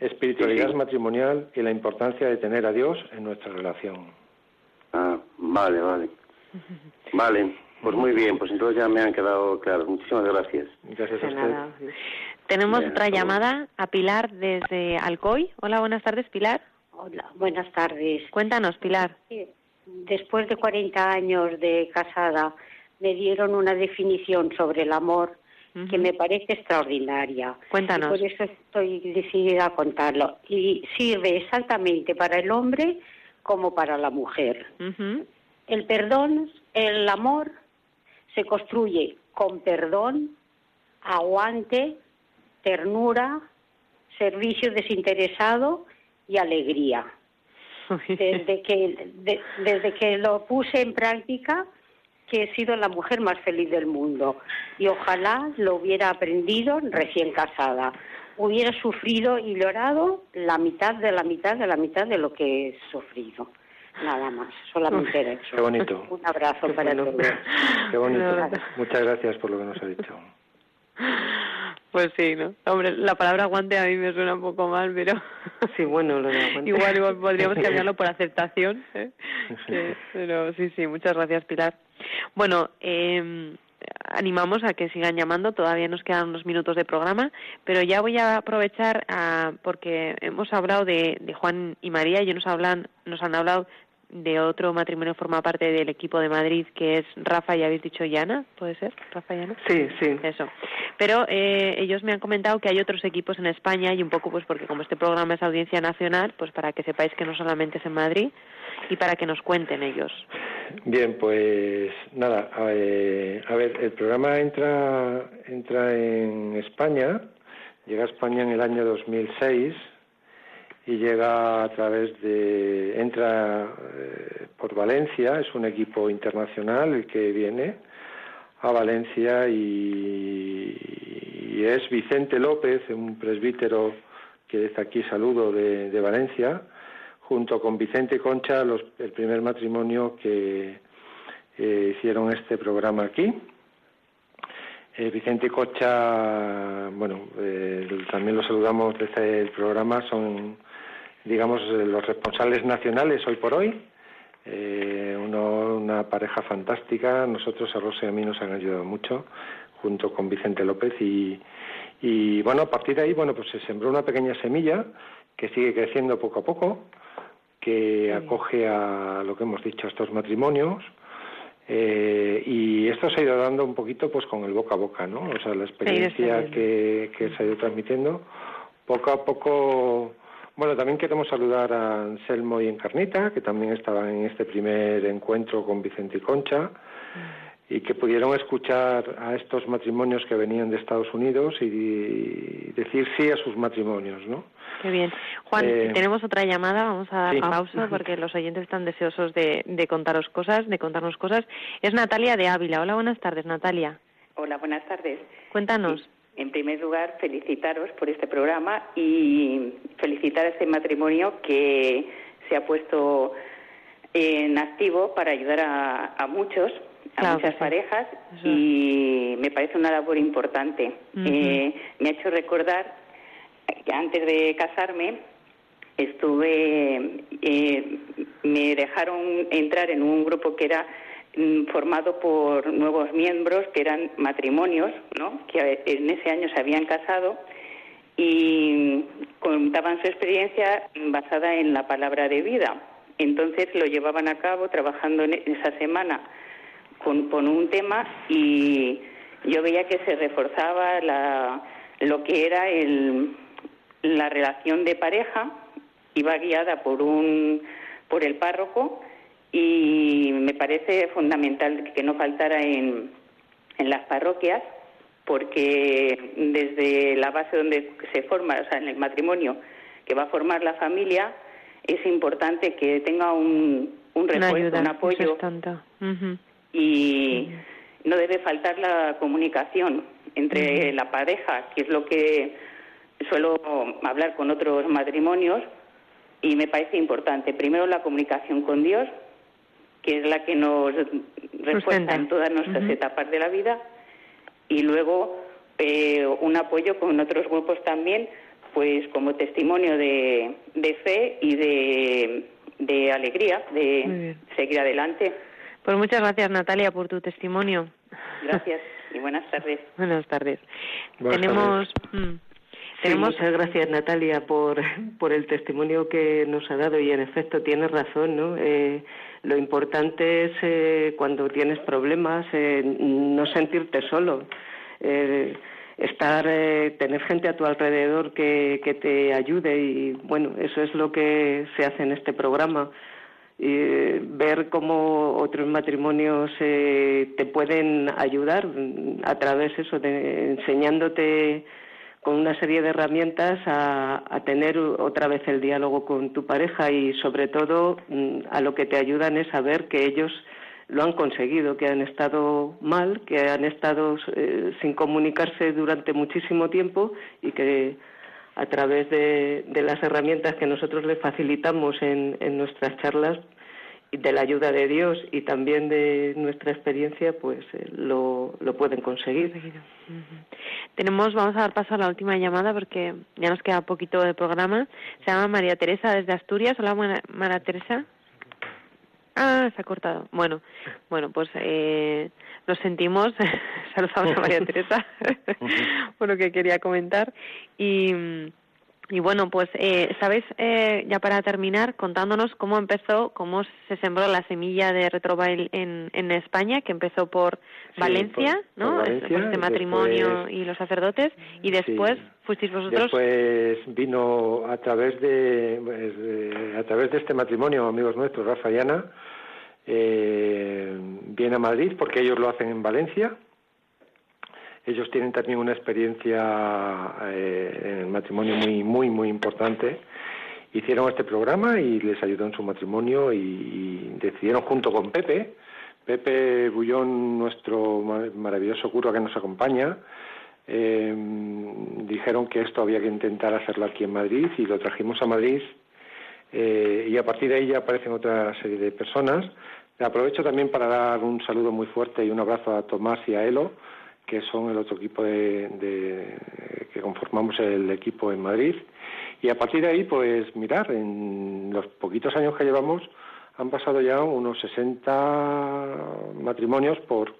espiritualidad Sí, sí. matrimonial y la importancia de tener a Dios en nuestra relación. Ah, vale, vale. Vale, pues muy bien, pues entonces ya me han quedado claros. Muchísimas gracias. Gracias a usted. Tenemos Bien, otra llamada a Pilar desde Alcoy. Hola, buenas tardes, Pilar. Hola, buenas tardes. Cuéntanos, Pilar. Después de 40 años de casada, me dieron una definición sobre el amor que me parece extraordinaria. Cuéntanos. Y por eso estoy decidida a contarlo. Y sirve exactamente para el hombre como para la mujer. El perdón, el amor, se construye con perdón, aguante, ternura, servicio desinteresado y alegría. Desde que, de- desde que lo puse en práctica, que he sido la mujer más feliz del mundo. Y ojalá lo hubiera aprendido recién casada. Hubiera sufrido y llorado la mitad de la mitad de la mitad de lo que he sufrido. Nada más, solamente era eso. Qué bonito. Un abrazo para bueno. todos. Qué bonito. Muchas gracias por lo que nos ha dicho. Pues sí, ¿no? Hombre, la palabra aguante a mí me suena un poco mal, pero Sí, bueno, lo de aguante. igual, igual podríamos cambiarlo por aceptación. ¿eh? Que- pero sí, sí, muchas gracias, Pilar. Bueno, eh, animamos a que sigan llamando, todavía nos quedan unos minutos de programa, pero ya voy a aprovechar ah, porque hemos hablado de, de Juan y María y nos, hablan, nos han hablado de otro matrimonio forma parte del equipo de Madrid, que es Rafa y habéis dicho Yana, ¿puede ser? Rafa y Yana. Sí, sí. Eso. Pero eh, ellos me han comentado que hay otros equipos en España y un poco pues porque como este programa es audiencia nacional, pues para que sepáis que no solamente es en Madrid y para que nos cuenten ellos. Bien, pues nada, a, eh, a ver, el programa entra, entra en España, llega a España en el año 2006 y llega a través de, entra eh, por Valencia, es un equipo internacional el que viene a Valencia y, es Vicente López, un presbítero que desde aquí saludo de, de Valencia, junto con Vicente Concha, los- el primer matrimonio que eh, hicieron este programa aquí. Eh, Vicente Concha, bueno, eh, también lo saludamos desde el programa, son, digamos, eh, los responsables nacionales hoy por hoy. Eh, uno- una pareja fantástica, nosotros a Rosa y a mí nos han ayudado mucho, junto con Vicente López y, y bueno, a partir de ahí, bueno, pues se sembró una pequeña semilla que sigue creciendo poco a poco, que acoge a lo que hemos dicho, a estos matrimonios, eh, y esto se ha ido dando un poquito pues con el boca a boca, ¿no? O sea, la experiencia que se ha ido transmitiendo, poco a poco... Bueno, también queremos saludar a Anselmo y Encarnita, que también estaban en este primer encuentro con Vicente y Concha, y que pudieron escuchar a estos matrimonios que venían de Estados Unidos y decir sí a sus matrimonios, ¿no? Qué bien. Juan, Eh, tenemos otra llamada, vamos a dar sí. pausa porque los oyentes están deseosos de, de contaros cosas, de contarnos cosas. Es Natalia de Ávila. Hola, buenas tardes, Natalia. Hola, buenas tardes. Cuéntanos. En primer lugar, felicitaros por este programa y felicitar a este matrimonio que se ha puesto en activo para ayudar a, a muchos, a Claro muchas sí. parejas Eso. y me parece una labor importante. Eh, me ha hecho recordar que antes de casarme estuve, eh, me dejaron entrar en un grupo que era formado por nuevos miembros que eran matrimonios, ¿no? que en ese año se habían casado y contaban su experiencia basada en la palabra de vida. Entonces lo llevaban a cabo trabajando en esa semana con, con un tema y yo veía que se reforzaba la, lo que era el, la relación de pareja, iba guiada por un por el párroco y me parece fundamental que no faltara en, en las parroquias porque desde la base donde se forma, o sea, en el matrimonio que va a formar la familia, es importante que tenga un, un Una refuerzo, ayuda, un apoyo. Ujú. y no debe faltar la comunicación entre la pareja, que es lo que suelo hablar con otros matrimonios y me parece importante. Primero la comunicación con Dios, que es la que nos refuerza en todas nuestras etapas de la vida y luego eh, un apoyo con otros grupos también, pues como testimonio de, de fe y de, de alegría, de seguir adelante. Pues muchas gracias, Natalia, por tu testimonio. Gracias y buenas tardes. Buenas tardes. Buenas Tenemos. mm, Sí, tenemos muchas gracias Natalia por, por el testimonio que nos ha dado y en efecto tienes razón, ¿no? Eh, lo importante es eh, cuando tienes problemas eh, no sentirte solo, eh, estar, eh, tener gente a tu alrededor que, que te ayude y bueno, eso es lo que se hace en este programa. Y eh, ver cómo otros matrimonios eh, te pueden ayudar a través eso de enseñándote con una serie de herramientas a, tener otra vez el diálogo con tu pareja y sobre todo mm, a lo que te ayudan es saber que ellos lo han conseguido, que han estado mal, que han estado eh, sin comunicarse durante muchísimo tiempo y que a través de, de las herramientas que nosotros les facilitamos en, nuestras charlas de la ayuda de Dios y también de nuestra experiencia, pues eh, lo, lo pueden conseguir. Ujú. Tenemos, vamos a dar paso a la última llamada porque ya nos queda poquito de programa. Se llama María Teresa desde Asturias. Hola, Mara- María Teresa. Ah, se ha cortado. Bueno, bueno, pues eh, lo sentimos. Saludamos a María Teresa por lo que quería comentar. Y, y bueno, pues, eh, ¿sabéis, eh, ya para terminar, contándonos cómo empezó, cómo se sembró la semilla de Retrobail en, en España, que empezó por Sí, Valencia, por- ¿no? por Es- Valencia, este matrimonio después- y los sacerdotes, y después Sí. fuisteis vosotros. Después vino a través de, pues, eh, a través de este matrimonio, amigos nuestros, Rafa y Ana, eh, viene a Madrid porque ellos lo hacen en Valencia. Ellos tienen también una experiencia eh, en el matrimonio muy, muy, muy importante. Hicieron este programa y les ayudó en su matrimonio y, decidieron junto con Pepe, Pepe Bullón, nuestro ma- maravilloso cura que nos acompaña, eh, dijeron que esto había que intentar hacerlo aquí en Madrid y lo trajimos a Madrid eh, y a partir de ahí ya aparecen otra serie de personas. Aprovecho también para dar un saludo muy fuerte y un abrazo a Tomás y a Elo, que son el otro equipo de, de- que conformamos el equipo en Madrid. Y a partir de ahí, pues mirar, en los poquitos años que llevamos han pasado ya unos 60 matrimonios por,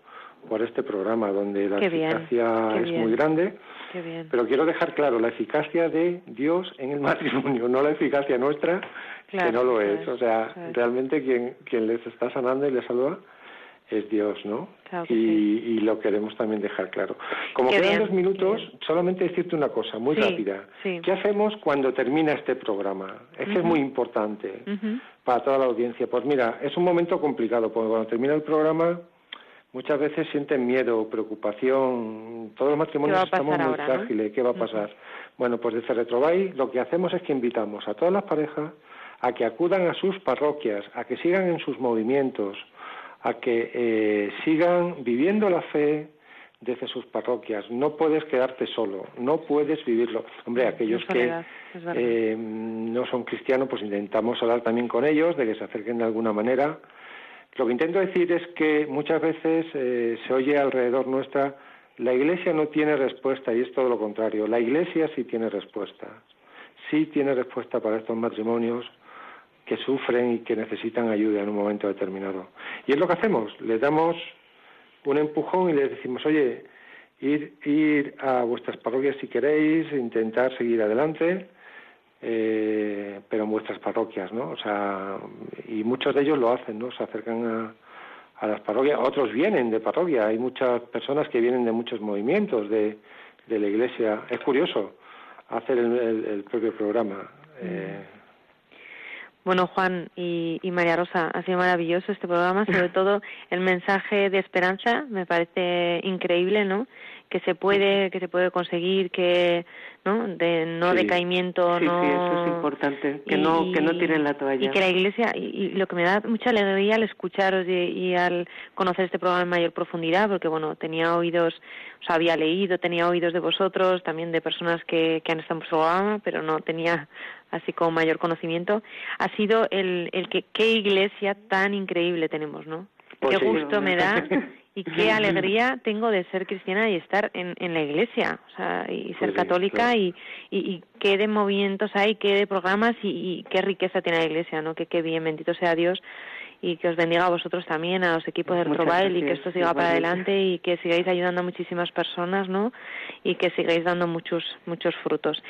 por este programa, donde la Qué eficacia es muy grande. Qué bien. Pero quiero dejar claro la eficacia de Dios en el matrimonio, no la eficacia nuestra, Claro, que no lo es. es, O sea, es. realmente quien, quien les está sanando y les salva es Dios, ¿no? Claro y, sí. y lo queremos también dejar claro. Como Qué quedan bien, dos minutos, solamente decirte una cosa muy Sí, rápida. sí. ¿Qué hacemos cuando termina este programa? Es que es muy importante para toda la audiencia. Pues mira, es un momento complicado, porque cuando termina el programa muchas veces sienten miedo, preocupación. Todos los matrimonios ¿Qué va a pasar estamos muy ahora, no? frágiles. ¿Qué va a pasar? Bueno, pues desde Retrobay lo que hacemos es que invitamos a todas las parejas a que acudan a sus parroquias, a que sigan en sus movimientos, a que eh, sigan viviendo la fe desde sus parroquias. No puedes quedarte solo, no puedes vivirlo. Hombre, aquellos que eh, no son cristianos, pues intentamos hablar también con ellos, de que se acerquen de alguna manera. Lo que intento decir es que muchas veces eh, se oye alrededor nuestra, la Iglesia no tiene respuesta y es todo lo contrario. La Iglesia sí tiene respuesta. Sí tiene respuesta para estos matrimonios que sufren y que necesitan ayuda en un momento determinado. Y es lo que hacemos, les damos un empujón y les decimos, oye, ir, ir a vuestras parroquias si queréis, intentar seguir adelante, eh, pero en vuestras parroquias, ¿no? O sea, y muchos de ellos lo hacen, ¿no? Se acercan a, a las parroquias, otros vienen de parroquia, hay muchas personas que vienen de muchos movimientos de, de la iglesia. Es curioso hacer el, el- el propio programa. Eh, Bueno, Juan y, y, María Rosa, ha sido maravilloso este programa, sobre todo el mensaje de esperanza, me parece increíble, ¿no? Que se puede, que se puede conseguir, que ¿no? De no Sí. decaimiento, Sí, no... sí, eso es importante, que no- que no tiren la toalla. Y que la Iglesia, y, y lo que me da mucha alegría al escucharos y, y al conocer este programa en mayor profundidad, porque bueno, tenía oídos, o sea, había leído, tenía oídos de vosotros, también de personas que, que han estado en vuestro programa, pero no tenía así como mayor conocimiento, ha sido el, el que qué iglesia tan increíble tenemos, ¿no? Pues qué sí. gusto me da y qué alegría tengo de ser cristiana y estar en, en la iglesia, o sea, y ser Pues sí, católica claro. y, y, y qué de movimientos hay, qué de programas y, y qué riqueza tiene la iglesia, ¿no? Que qué bien, bendito sea Dios y que os bendiga a vosotros también, a los equipos del Probail y que esto siga para adelante y que sigáis ayudando a muchísimas personas, ¿no? Y que sigáis dando muchos muchos frutos.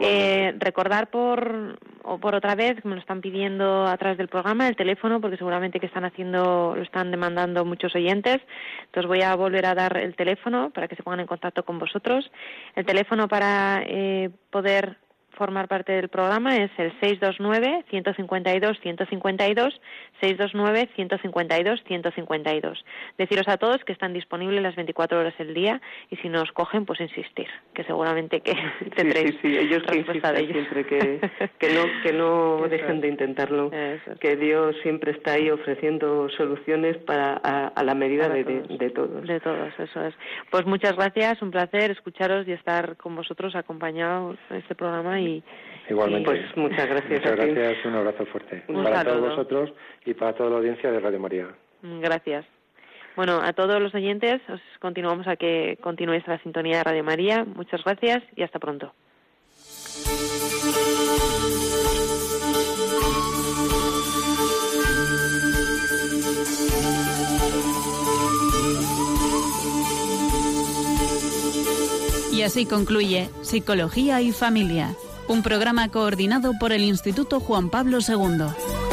Eh, recordar por o por otra vez, me lo están pidiendo a través del programa, el teléfono, porque seguramente que están haciendo, lo están demandando muchos oyentes. Entonces voy a volver a dar el teléfono para que se pongan en contacto con vosotros. El teléfono para eh, poder formar parte del programa es el 629-152-152, 629-152-152. Deciros a todos que están disponibles las 24 horas del día y si no os cogen, pues insistir, que seguramente que tendréis sí, sí, ellos que respuesta de insistan ellos. siempre que, que no, que no dejen de intentarlo, Eso que Dios siempre está ahí ofreciendo soluciones para a, a la medida Para de, de, de todos. De todos, eso es. Pues muchas gracias, un placer escucharos y estar con vosotros acompañados en este programa y Igualmente. Pues muchas gracias Muchas a ti. gracias, un abrazo fuerte. Un para saludo. todos vosotros y para toda la audiencia de Radio María. gracias. Bueno, a todos los oyentes os continuamos a que continuéis la sintonía de Radio María. Muchas gracias y hasta pronto. Y así concluye Psicología y Familia, un programa coordinado por el Instituto Juan Pablo II.